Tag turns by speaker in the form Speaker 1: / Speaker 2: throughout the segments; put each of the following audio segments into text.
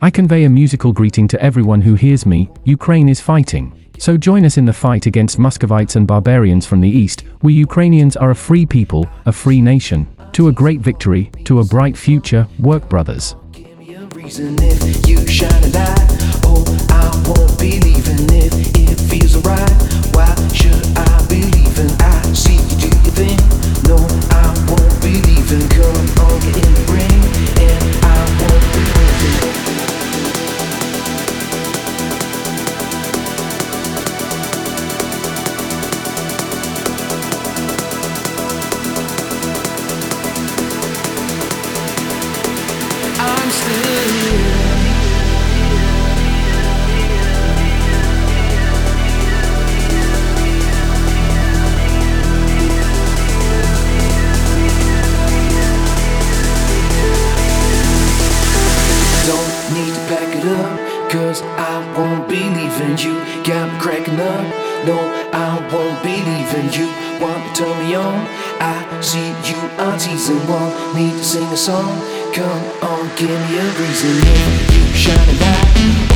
Speaker 1: I convey a musical greeting to everyone who hears me Ukraine is fighting. So join us in the fight against Muscovites and barbarians from the east. We Ukrainians are a free people, a free nation. To a great victory, to a bright future, work brothers.
Speaker 2: Oh. Come on, get in leaving you. Me cracking up, no, I won't be leaving you. Want to turn me on? I see you are teasing, want me to sing a song? Come on, give me a reason. You shine light,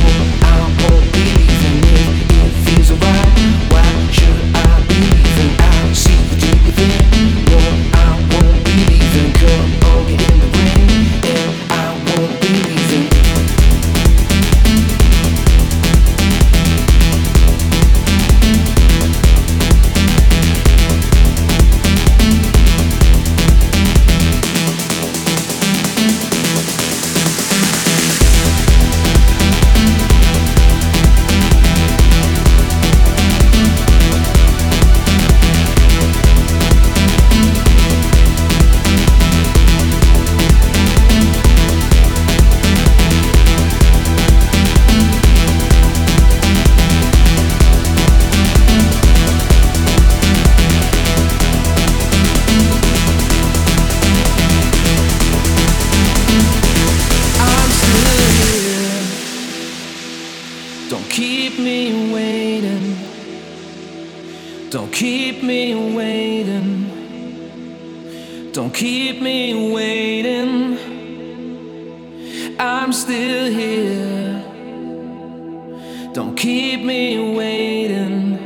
Speaker 2: Don't keep me waiting.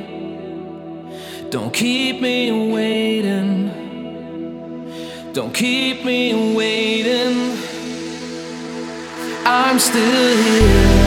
Speaker 2: Don't keep me waiting. Don't keep me waiting. I'm still here.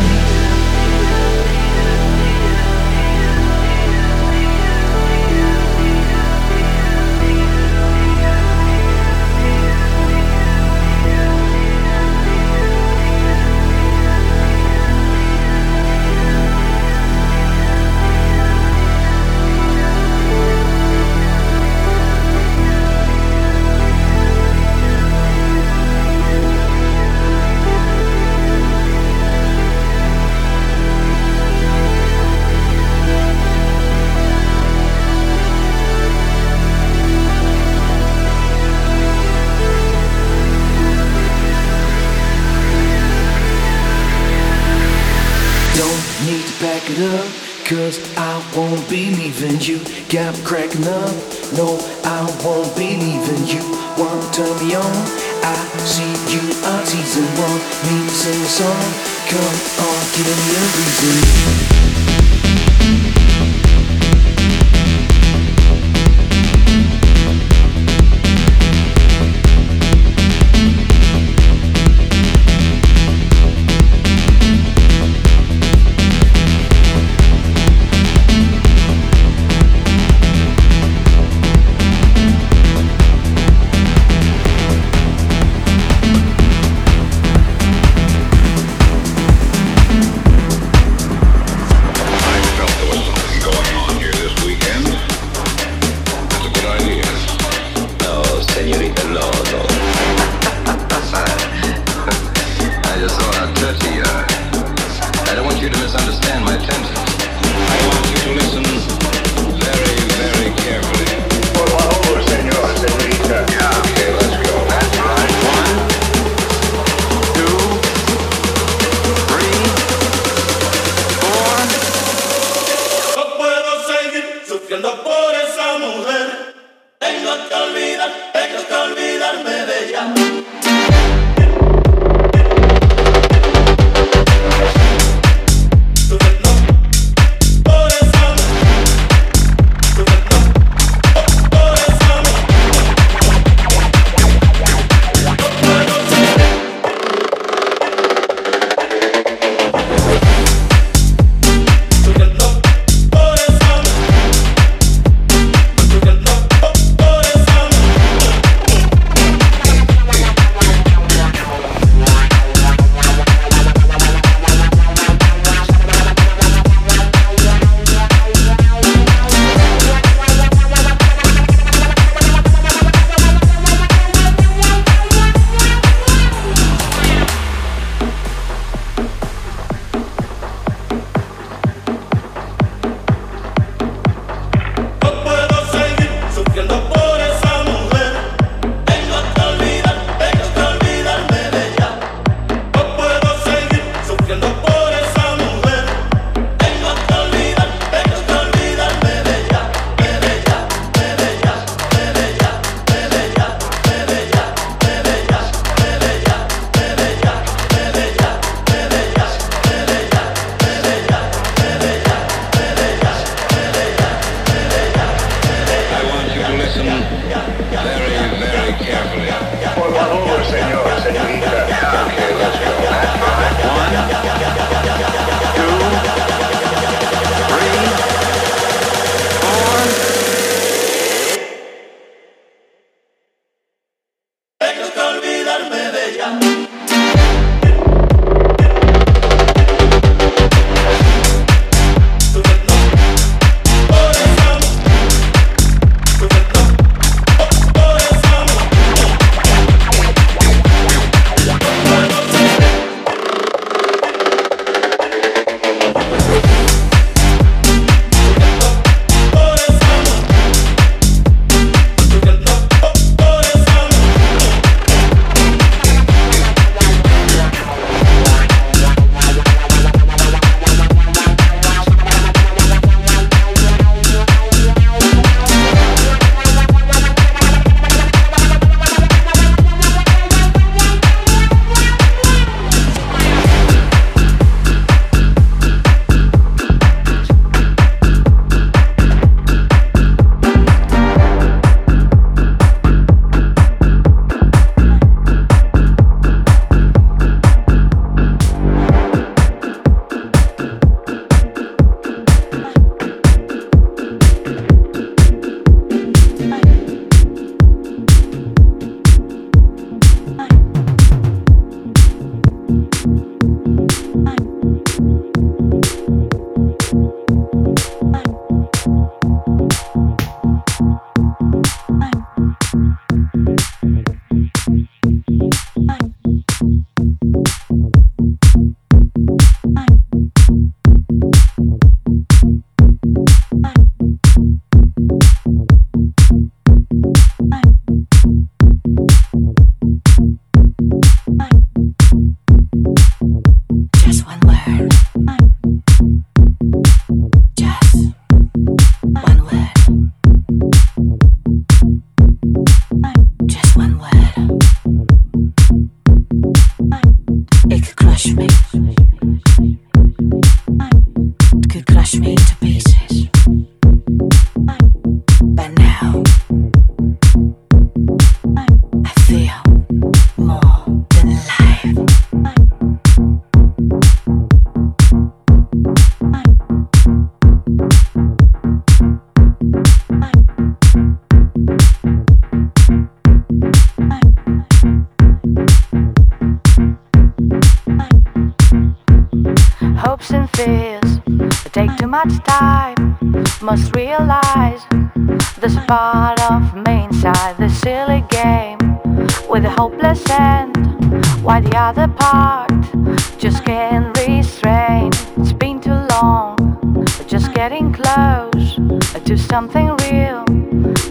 Speaker 3: Something real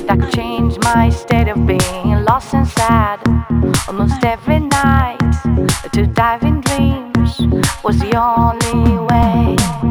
Speaker 3: that could change my state of being lost and sad almost every night to dive in dreams was the only way.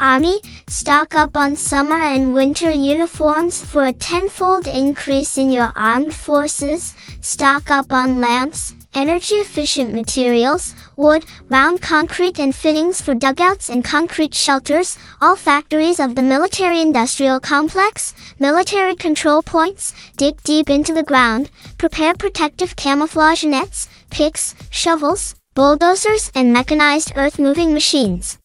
Speaker 4: Army Stock up on summer and winter uniforms for a tenfold increase in your armed forces. Stock up on lamps, energy efficient materials, wood, round concrete and fittings for dugouts and concrete shelters, all factories of the military industrial complex, military control points, dig deep into the ground, prepare protective camouflage nets, picks, shovels, bulldozers and mechanized earth moving machines.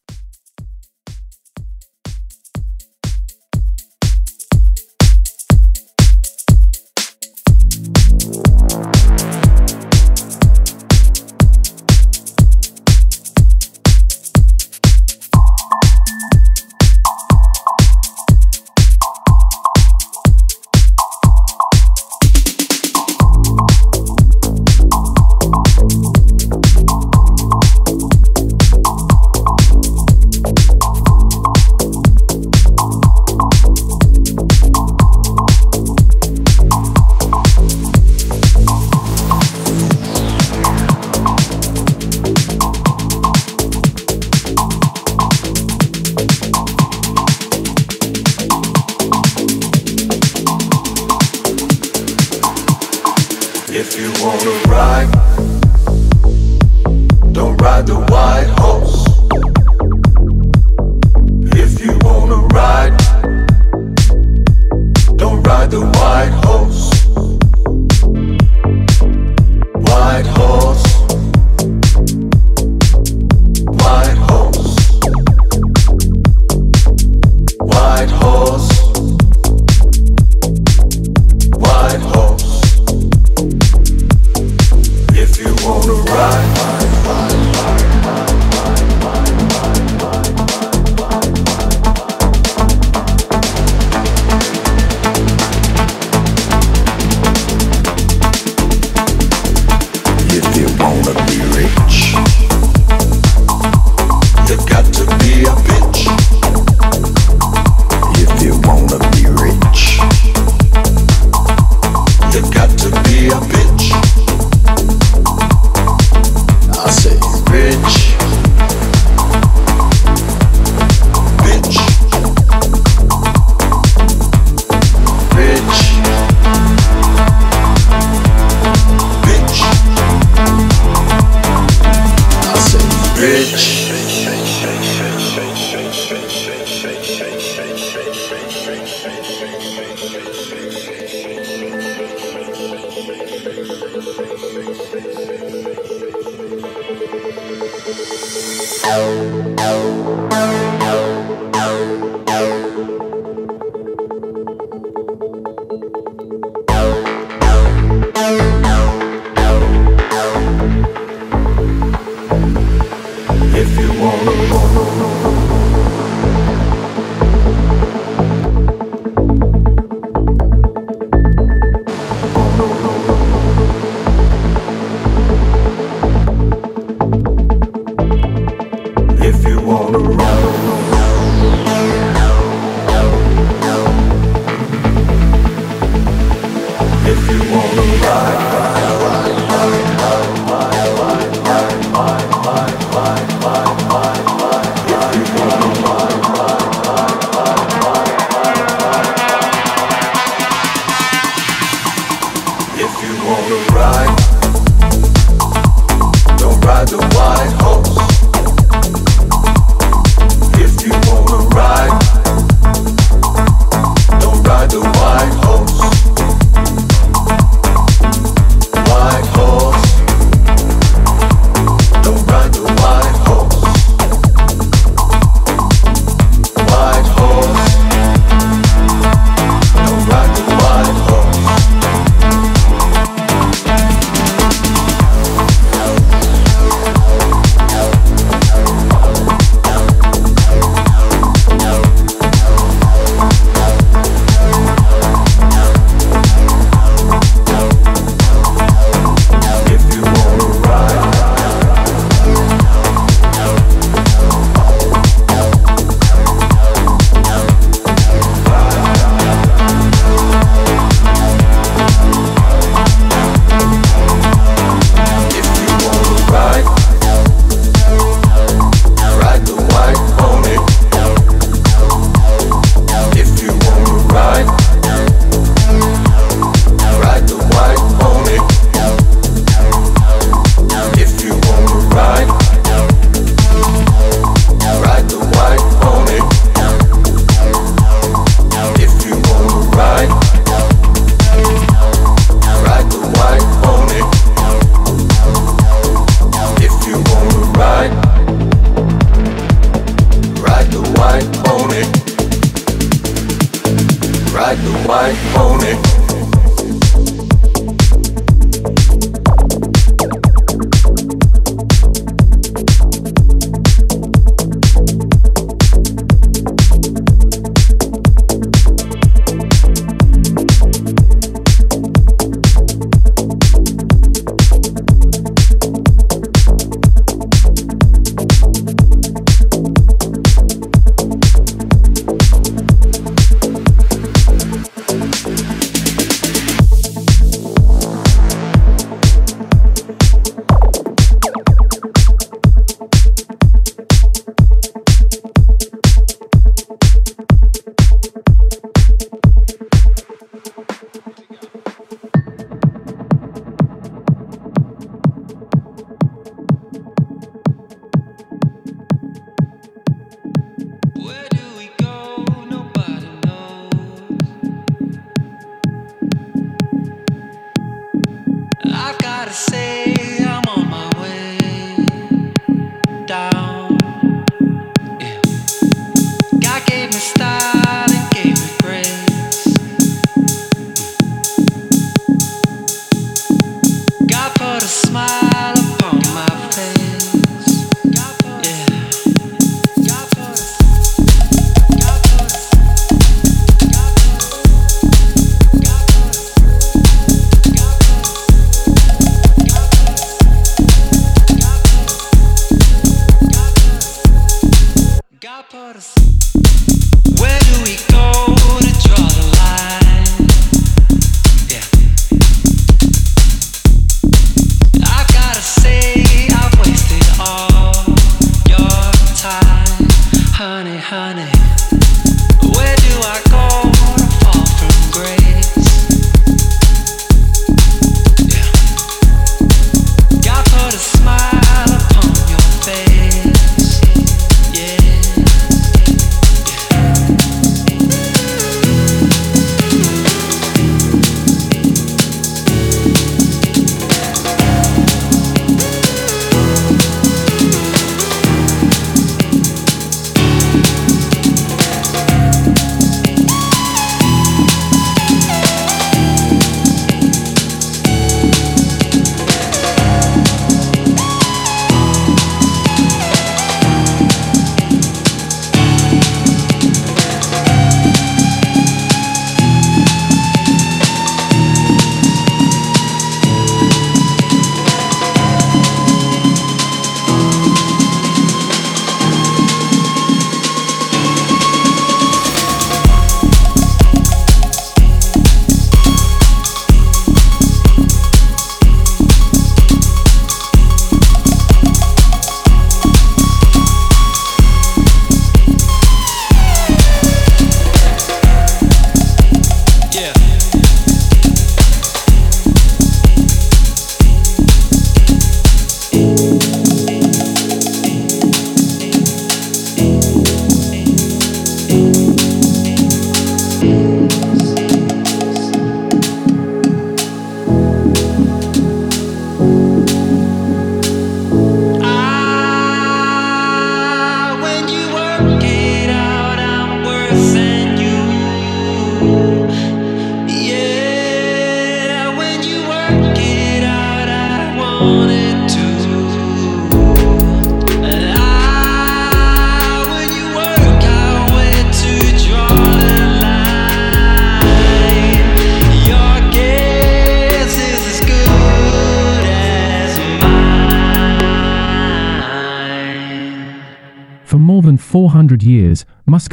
Speaker 5: you wanna ride.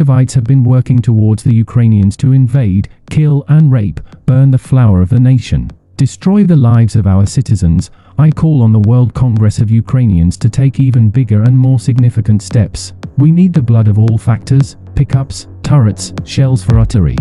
Speaker 5: Muscovites have been working towards the Ukrainians to invade, kill and rape, burn the flower of the nation, destroy the lives of our citizens. I call on the World Congress of Ukrainians to take even bigger and more significant steps. We need the blood of all factors, pickups, turrets, shells for artillery.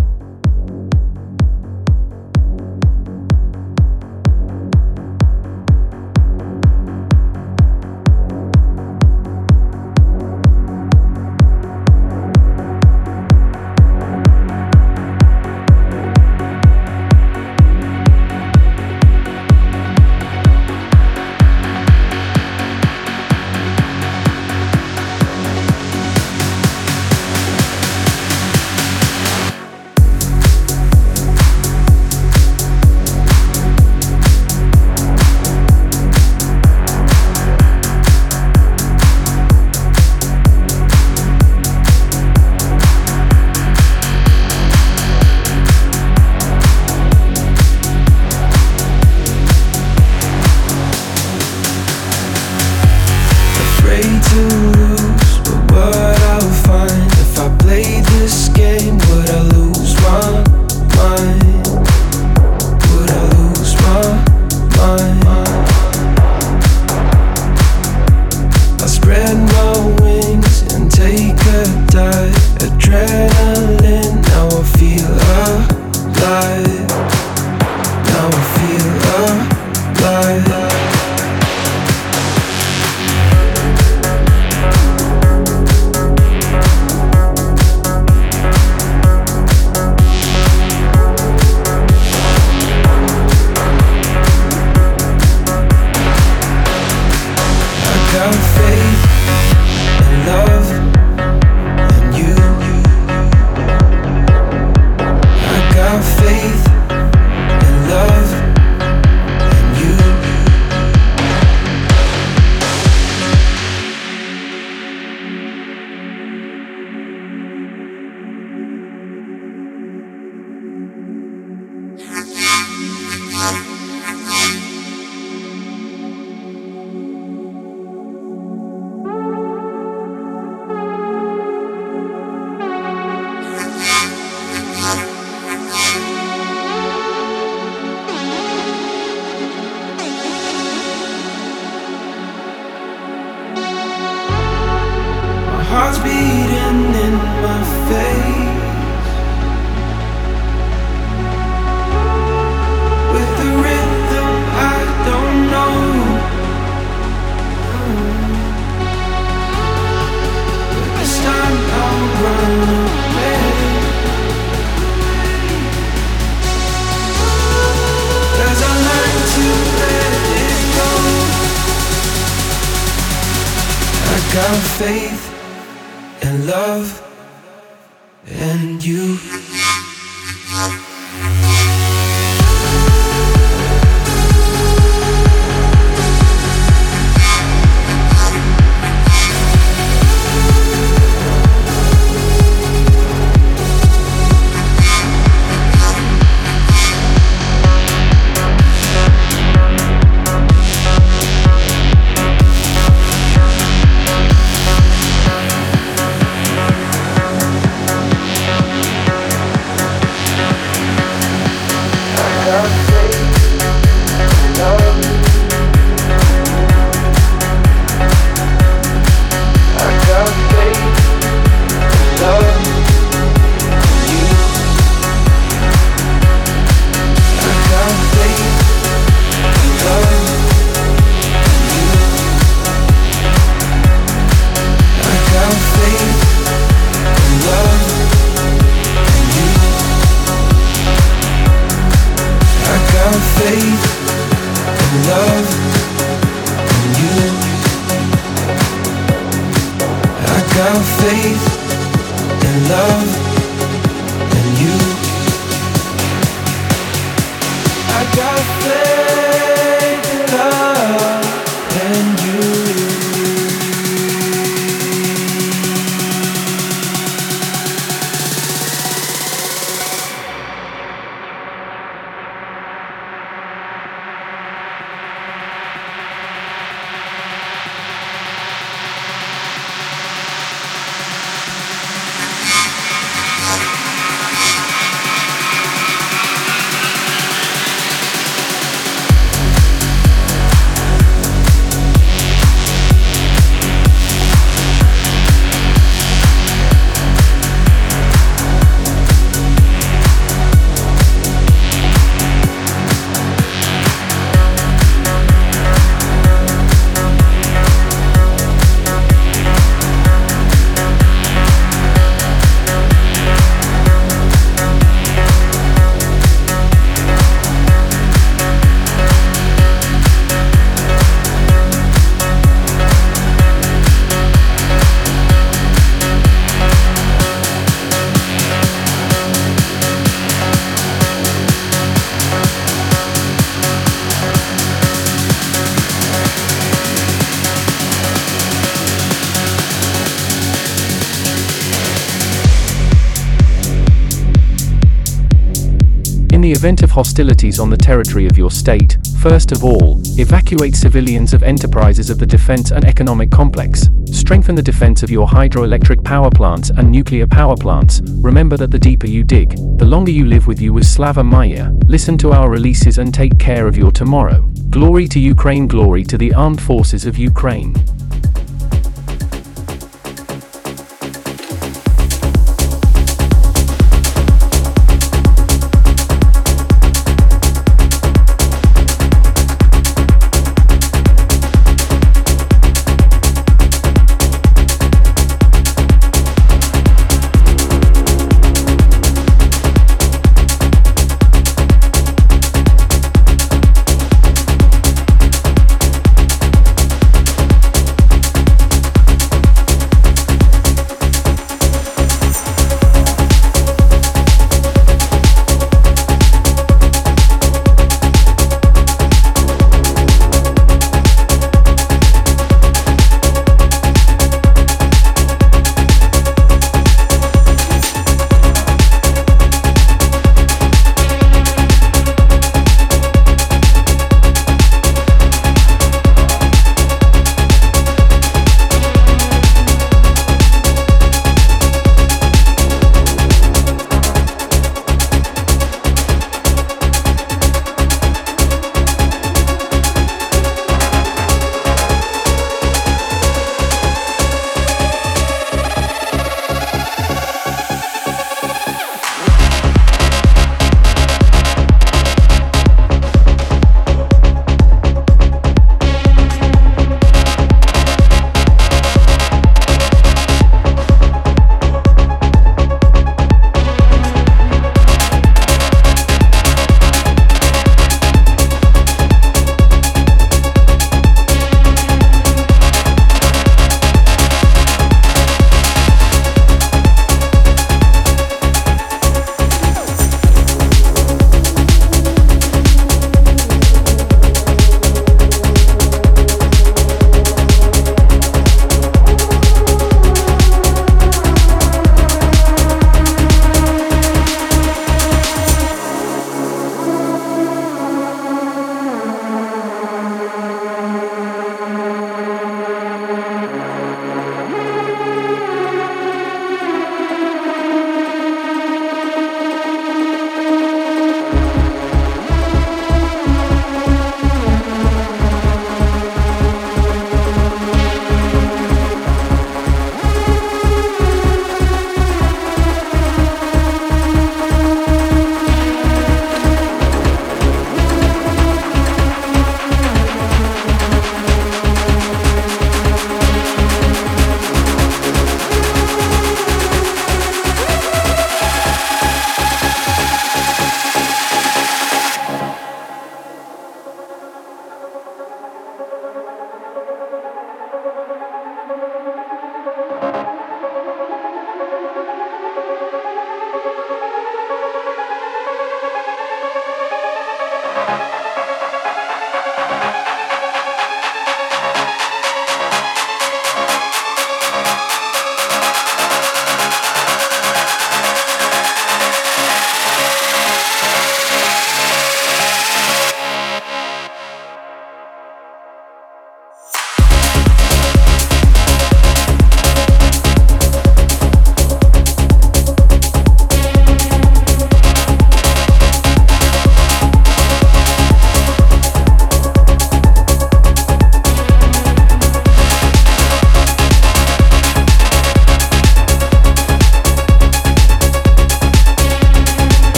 Speaker 1: Of hostilities on the territory of your state, first of all, evacuate civilians of enterprises of the defense and economic complex. Strengthen the defense of your hydroelectric power plants and nuclear power plants. Remember that the deeper you dig, the longer you live with you with Slava Maya. Listen to our releases and take care of your tomorrow. Glory to Ukraine, glory to the armed forces of Ukraine.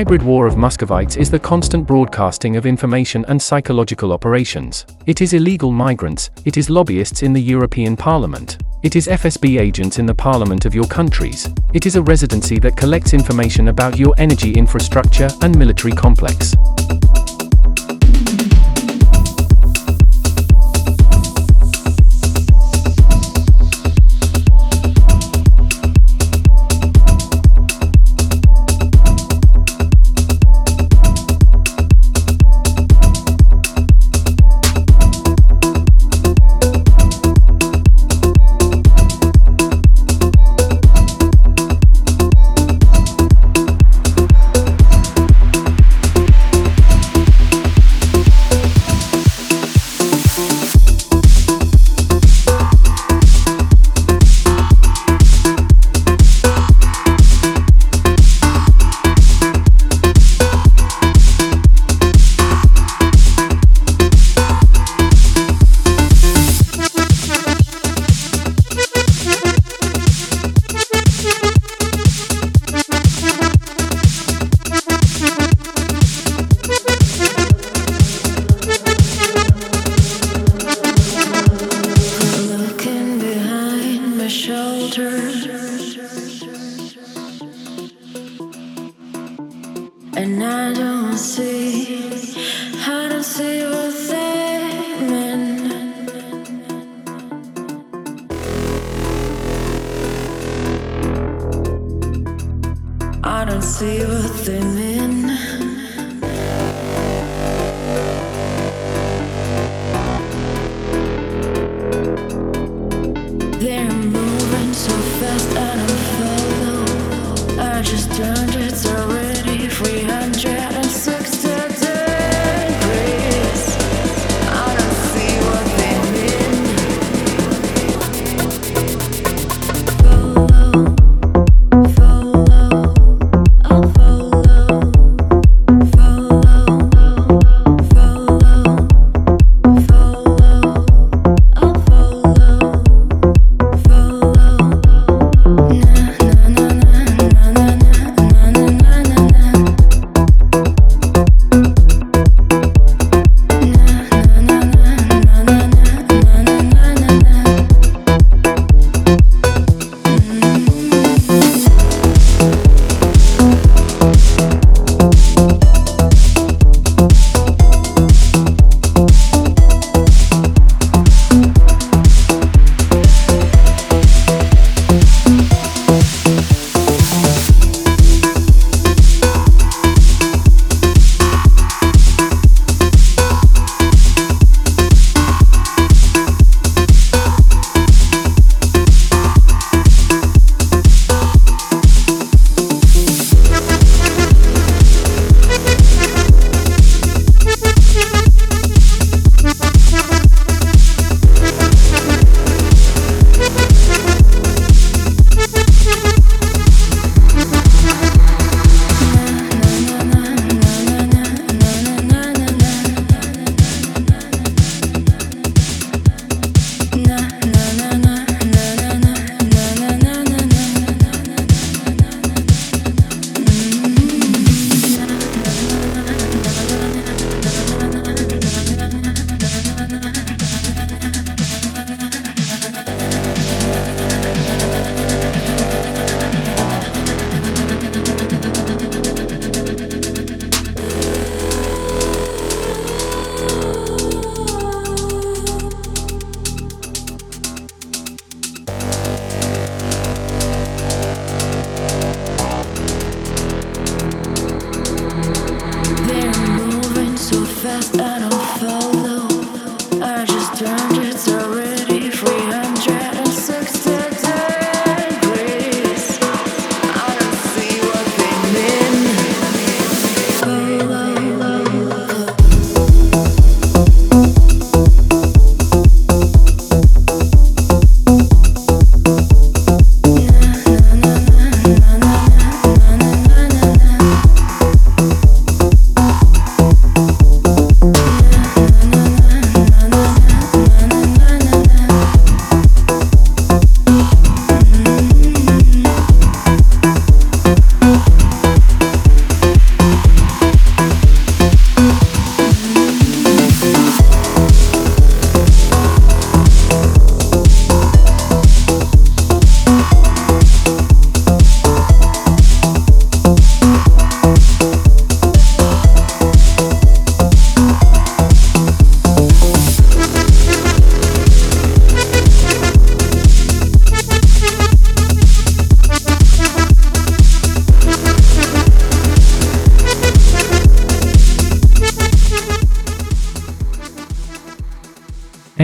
Speaker 3: Hybrid war of Muscovites is the constant broadcasting of information and psychological operations. It is illegal migrants, it is lobbyists in the European Parliament. It is FSB agents in the parliament of your countries. It is a residency that collects information about your energy infrastructure and military complex.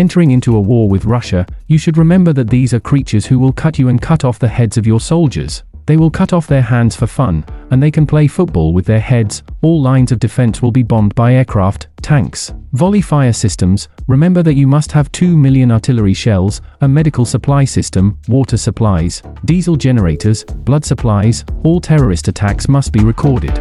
Speaker 6: Entering into a war with Russia, you should remember that these are creatures who will cut you and cut off the heads of your soldiers. They will cut off their hands for fun, and they can play football with their heads. All lines of defense will be bombed by aircraft, tanks, volley fire systems. Remember that you must have 2 million artillery shells, a medical supply system, water supplies, diesel generators, blood supplies. All terrorist attacks must be recorded.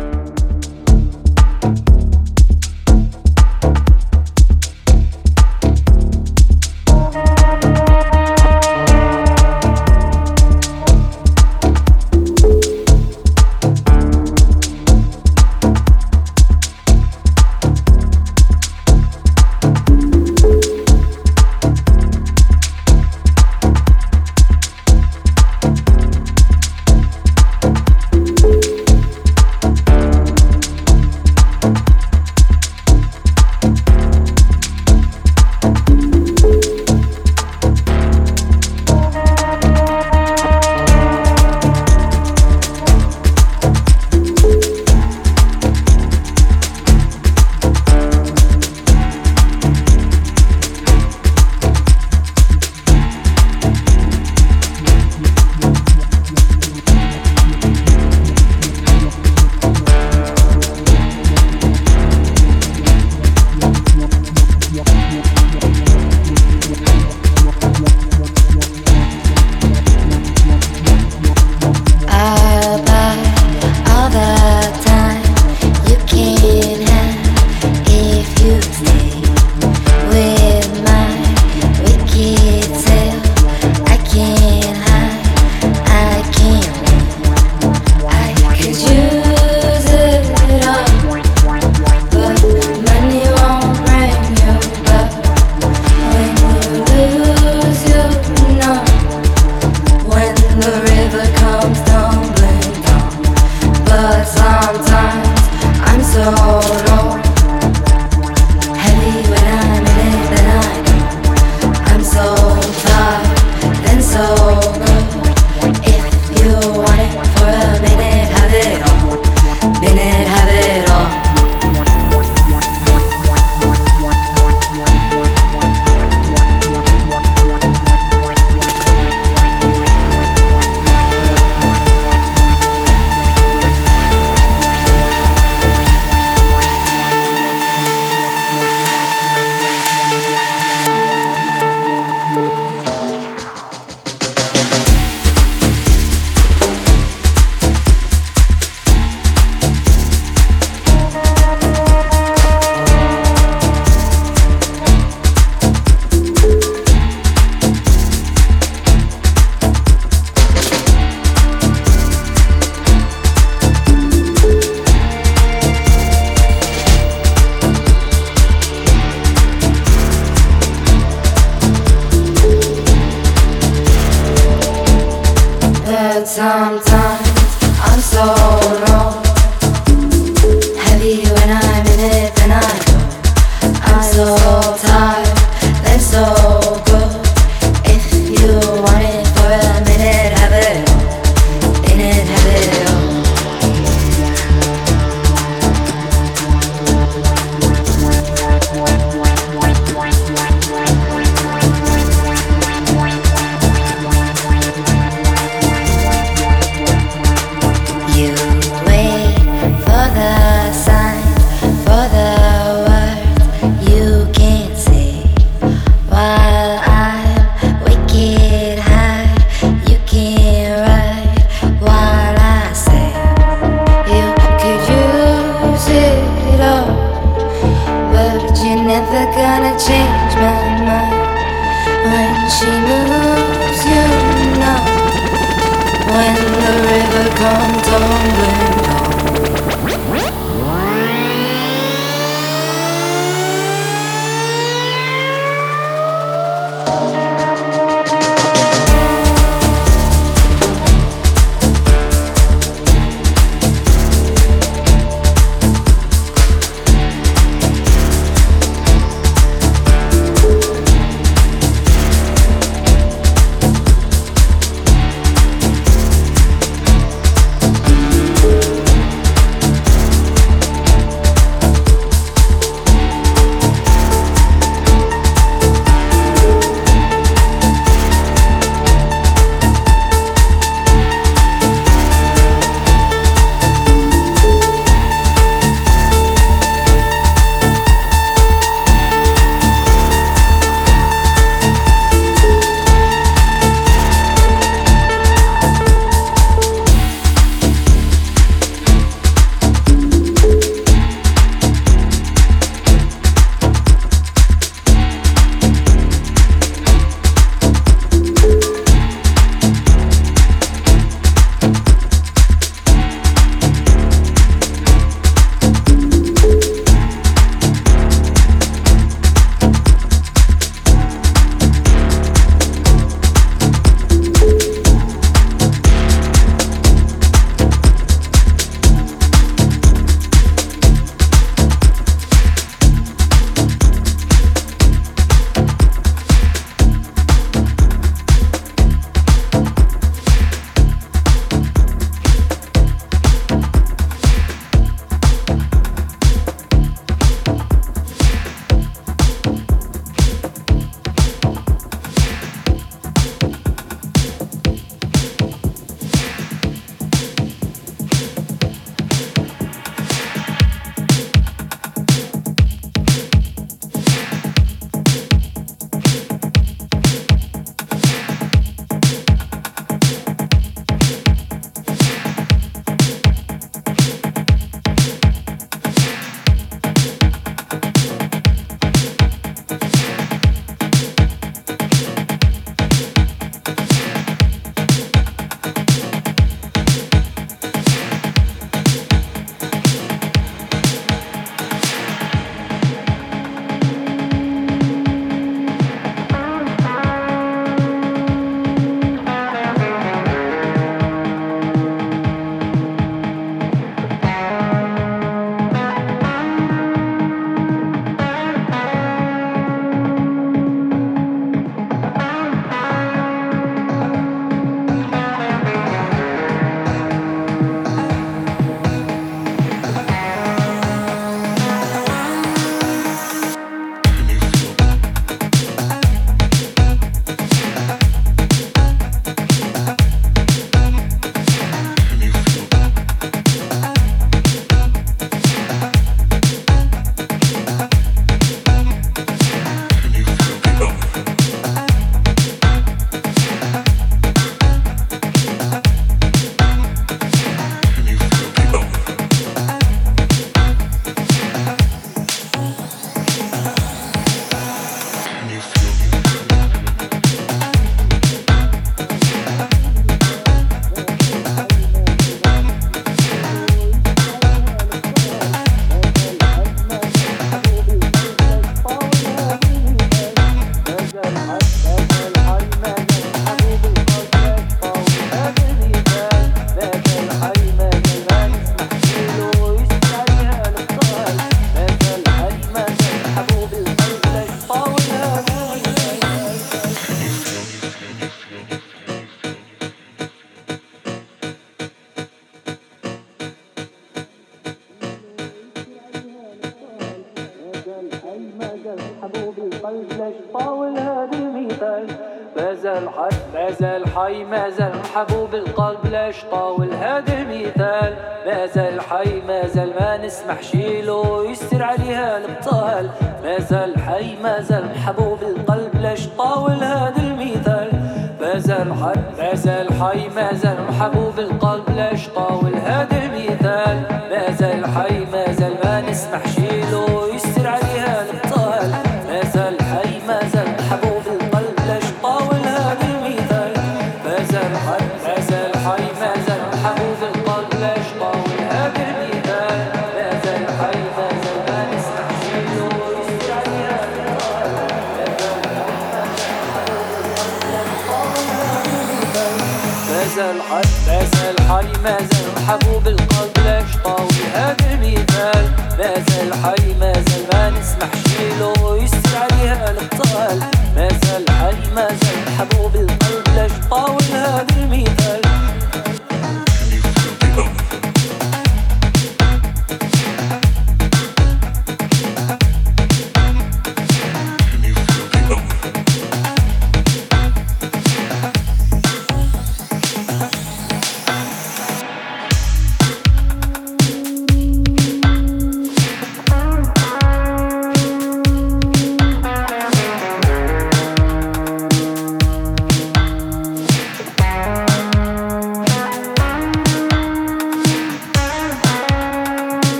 Speaker 7: all in love in
Speaker 1: me.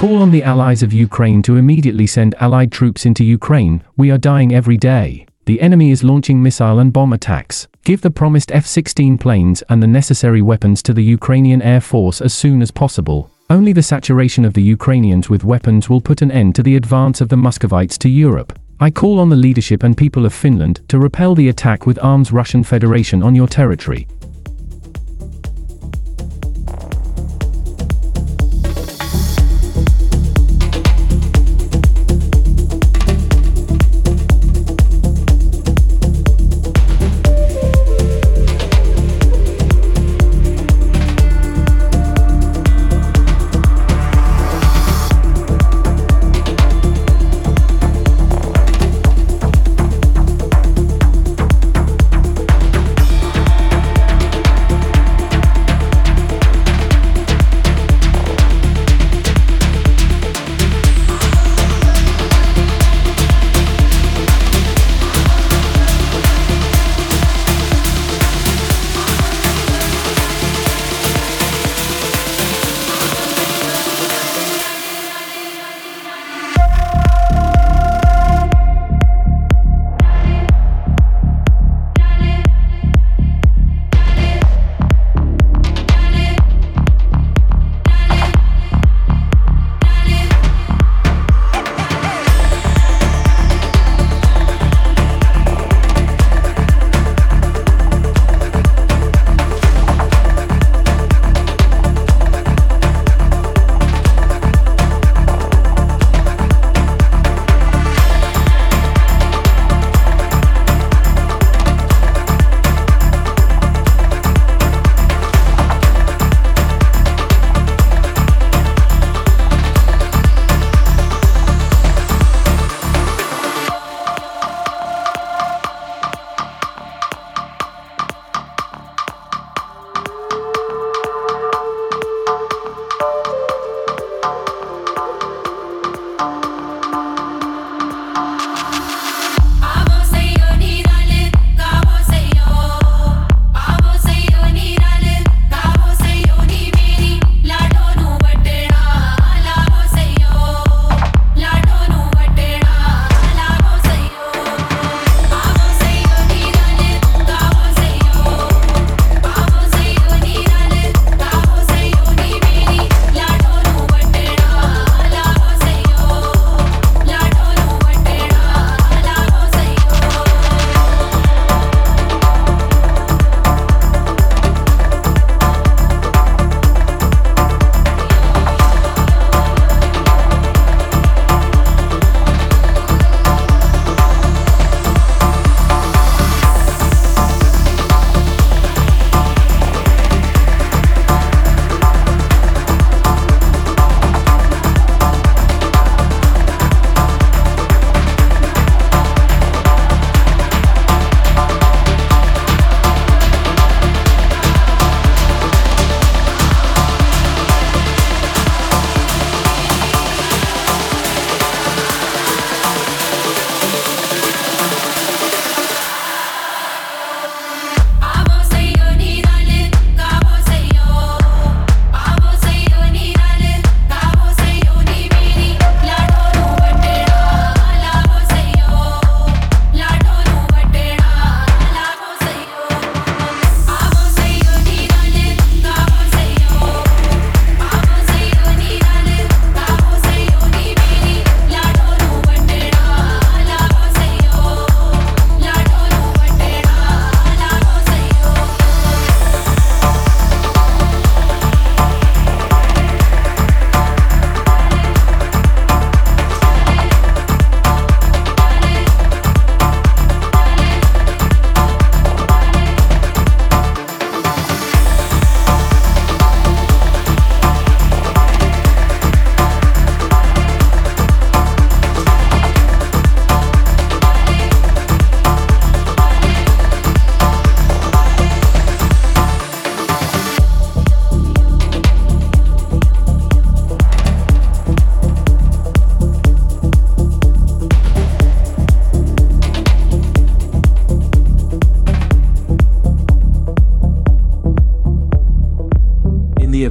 Speaker 1: Call on the allies of Ukraine to immediately send allied troops into Ukraine. We are dying every day. The enemy is launching missile and bomb attacks. Give the promised F 16 planes and the necessary weapons to the Ukrainian Air Force as soon as possible. Only the saturation of the Ukrainians with weapons will put an end to the advance of the Muscovites to Europe. I call on the leadership and people of Finland to repel the attack with arms Russian Federation on your territory.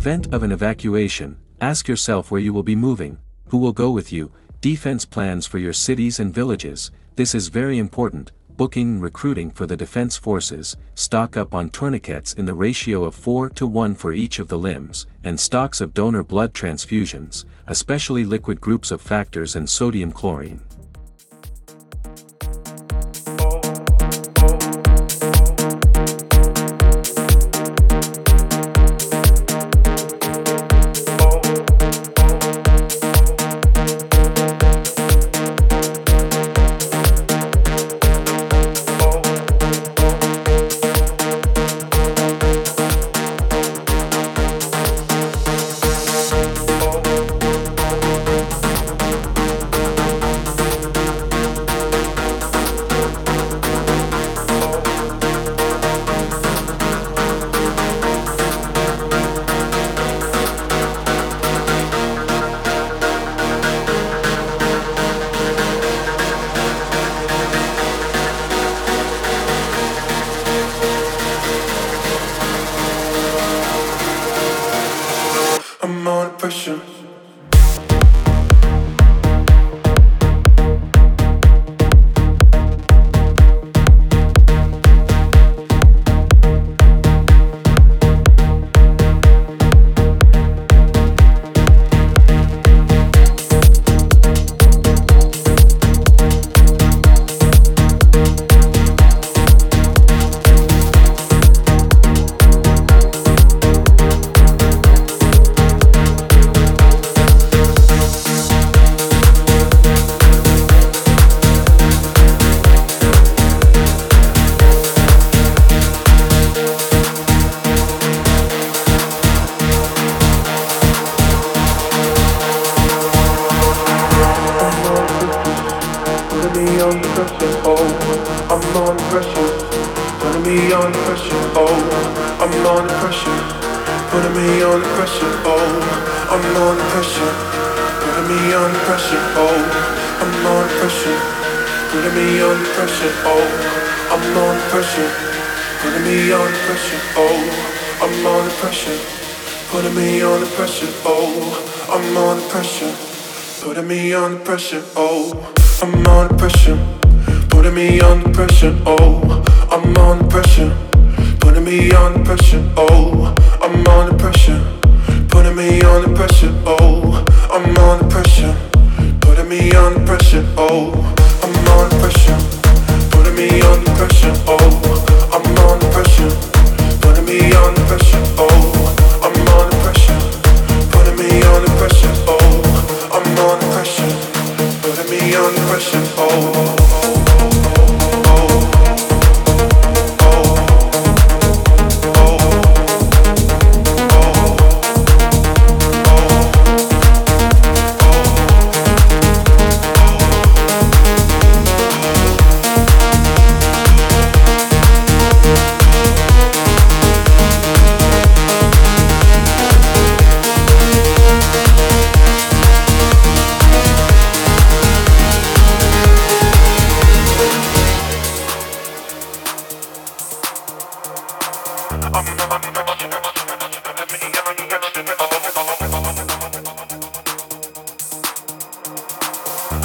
Speaker 8: Event of an evacuation, ask yourself where you will be moving, who will go with you, defense plans for your cities and villages, this is very important, booking and recruiting for the defense forces, stock up on tourniquets in the ratio of 4 to 1 for each of the limbs, and stocks of donor blood transfusions, especially liquid groups of factors and sodium chlorine.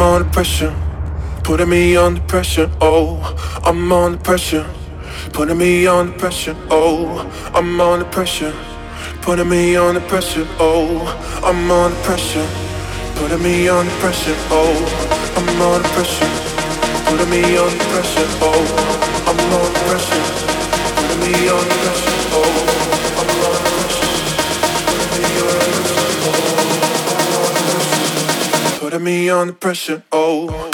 Speaker 9: under pressure. Putting me under pressure, oh, I'm under pressure. Putting me under pressure, oh, I'm under pressure. Putting me under pressure, oh, I'm under pressure. Putting me under pressure, oh, I'm under pressure. Putting me under pressure, oh, I'm Putting me under pressure, oh.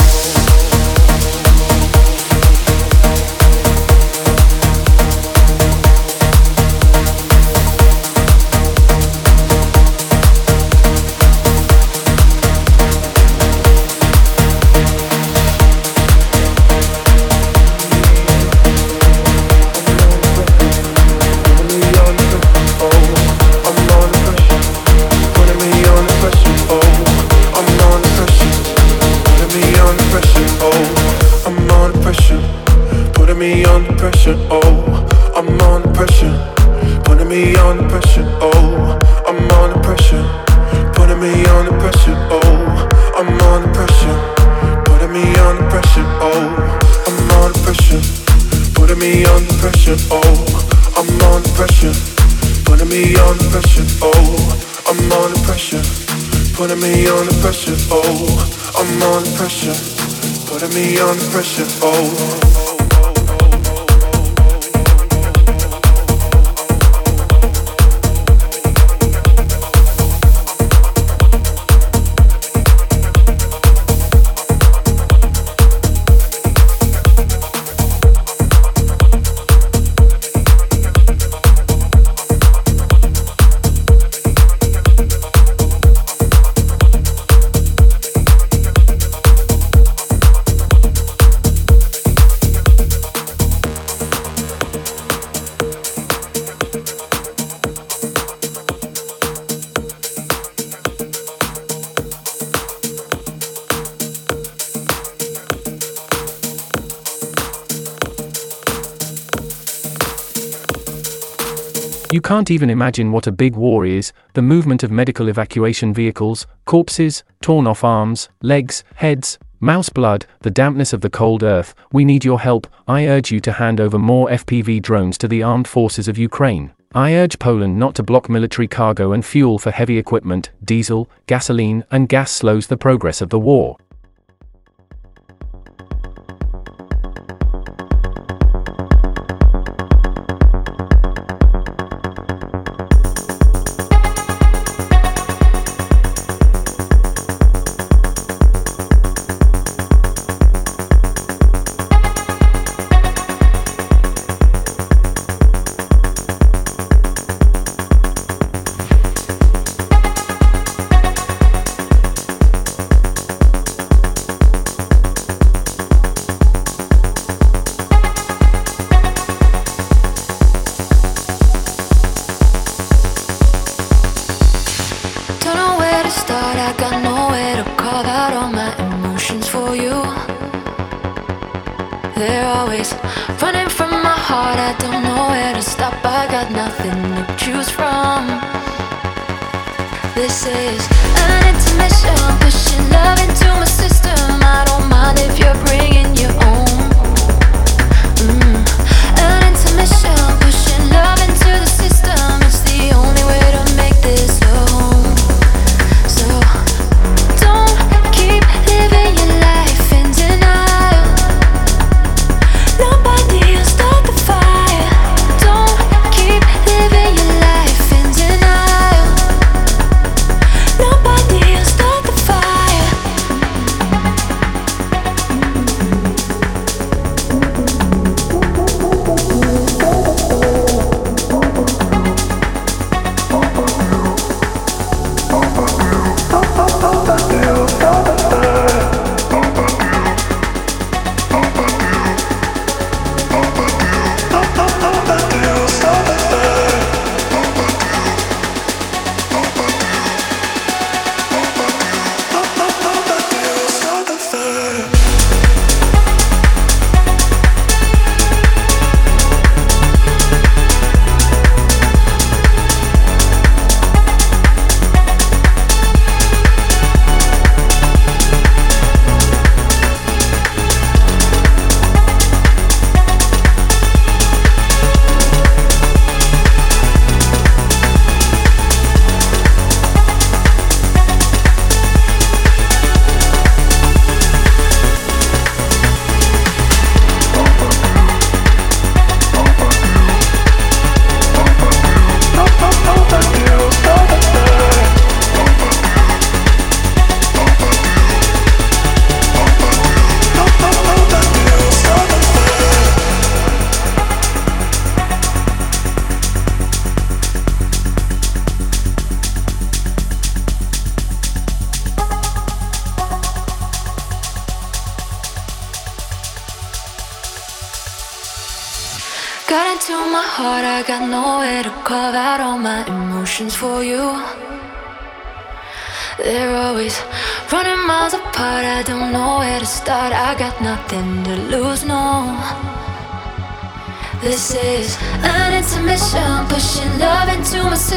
Speaker 8: Me the pressure. Oh, I'm under pressure. Putting me under pressure. Oh.
Speaker 10: Can't even imagine what a big war is the movement of medical evacuation vehicles, corpses, torn off arms, legs, heads, mouse blood, the dampness of the cold earth. We need your help. I urge you to hand over more FPV drones to the armed forces of Ukraine. I urge Poland not to block military cargo and fuel for heavy equipment, diesel, gasoline, and gas slows the progress of the war.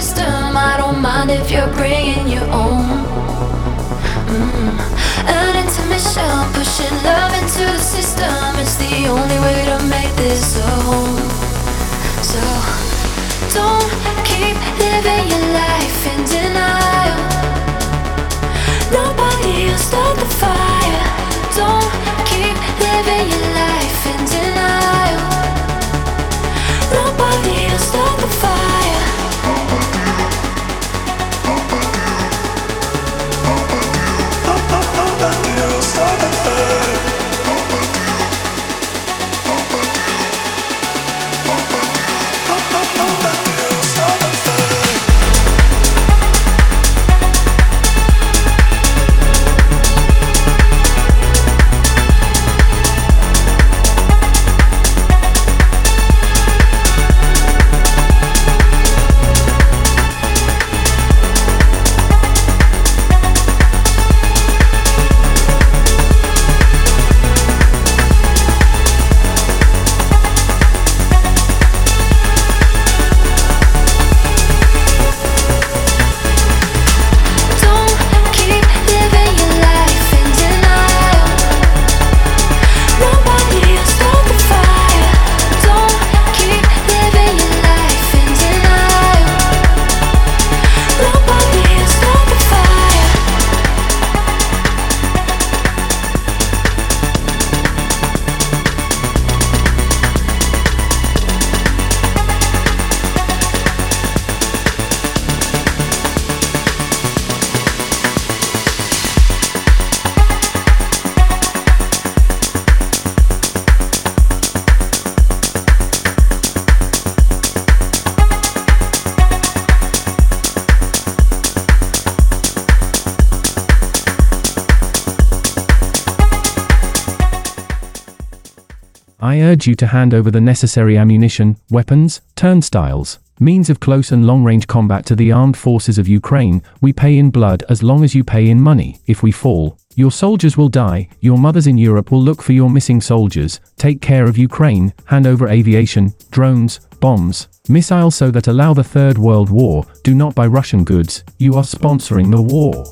Speaker 11: System. I don't mind if you're bringing your own. Mm. An intermission, pushing love into the system. It's the only way to make this home. So don't keep living your life in denial. Nobody will start the fire. Don't keep living your life in denial.
Speaker 10: Don't
Speaker 1: you to hand over the necessary ammunition, weapons, turnstiles, means of close and long range combat to the armed forces of Ukraine. We pay in blood as long as you pay in money. If we fall, your soldiers will die, your mothers in Europe will look for your missing soldiers. Take care of Ukraine, hand over aviation, drones, bombs, missiles so that allow the Third World War. Do not buy Russian goods, you are sponsoring the war.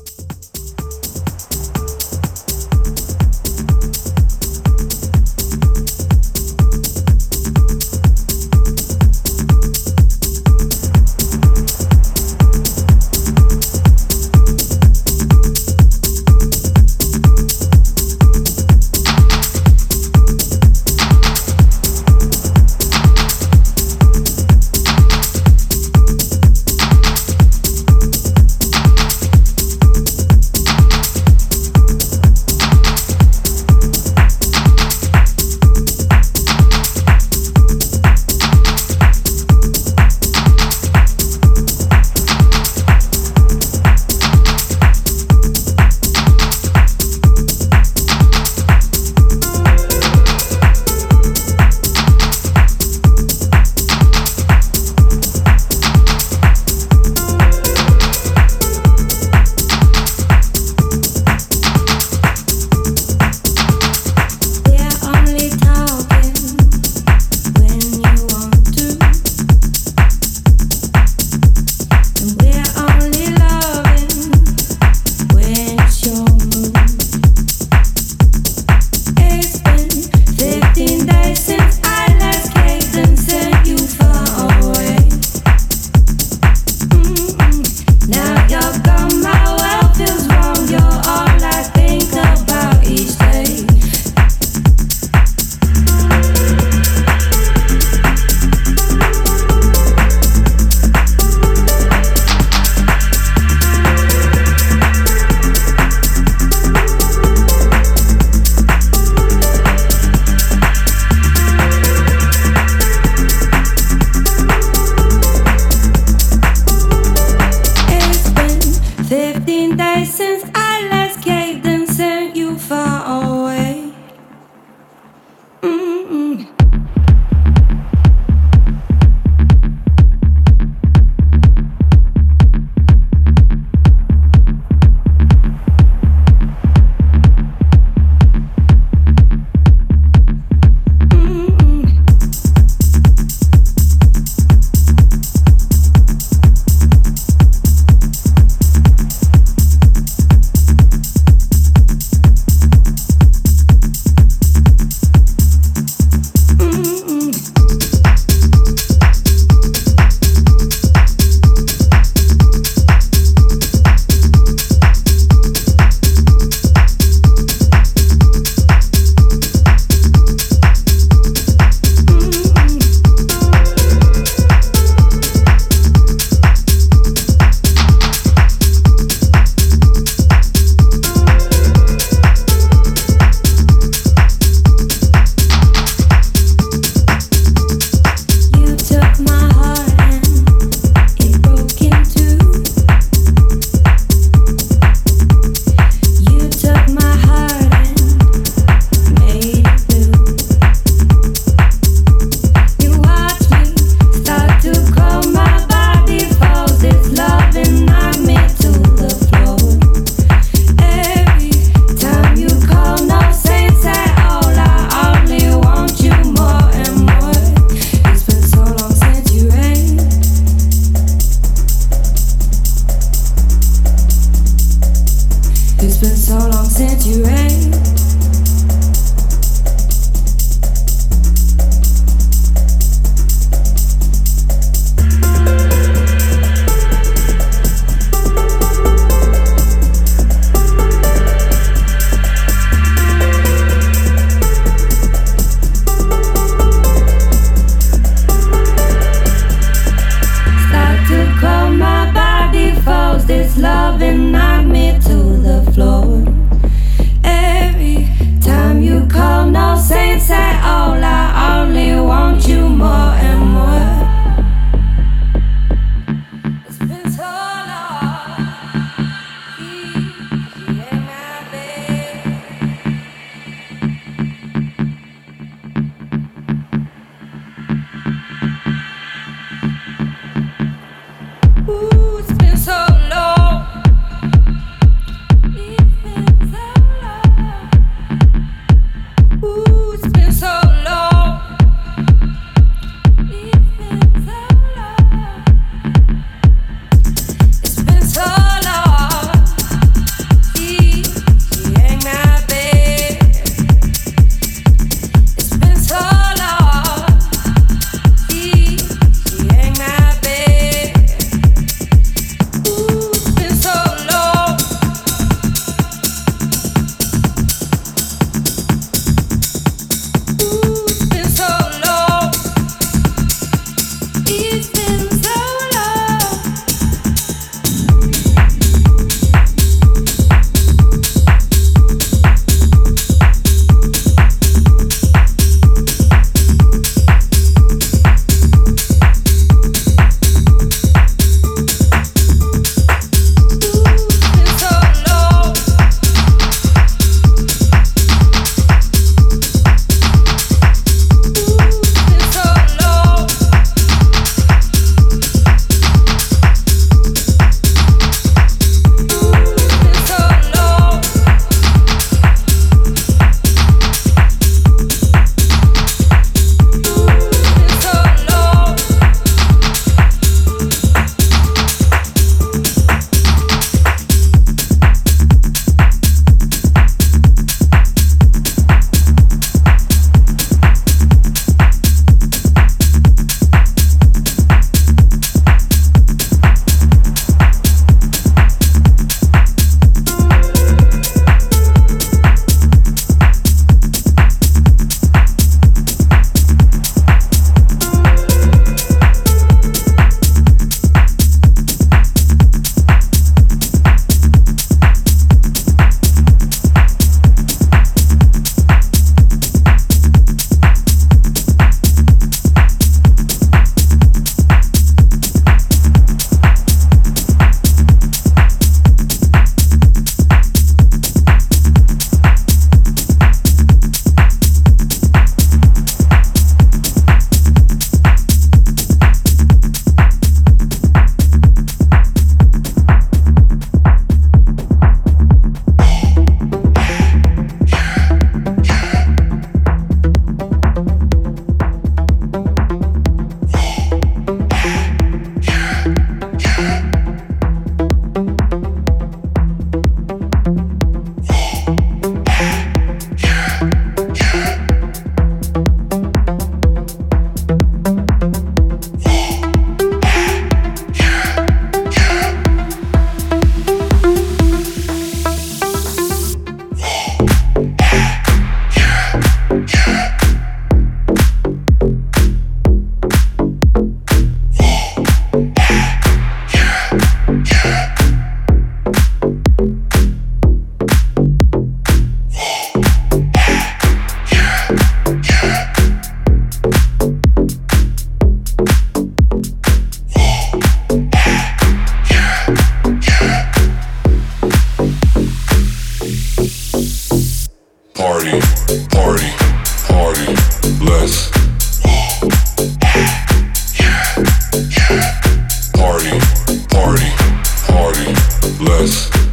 Speaker 9: Less.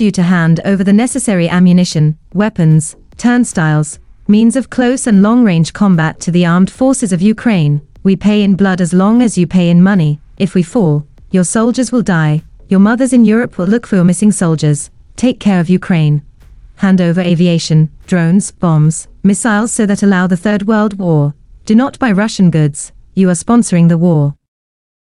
Speaker 12: You to hand over the necessary ammunition, weapons, turnstiles, means of close and long range combat to the armed forces of Ukraine. We pay in blood as long as you pay in money. If we fall, your soldiers will die. Your mothers in Europe will look for your missing soldiers. Take care of Ukraine. Hand over aviation, drones, bombs, missiles so that allow the Third World War. Do not buy Russian goods. You are sponsoring the war.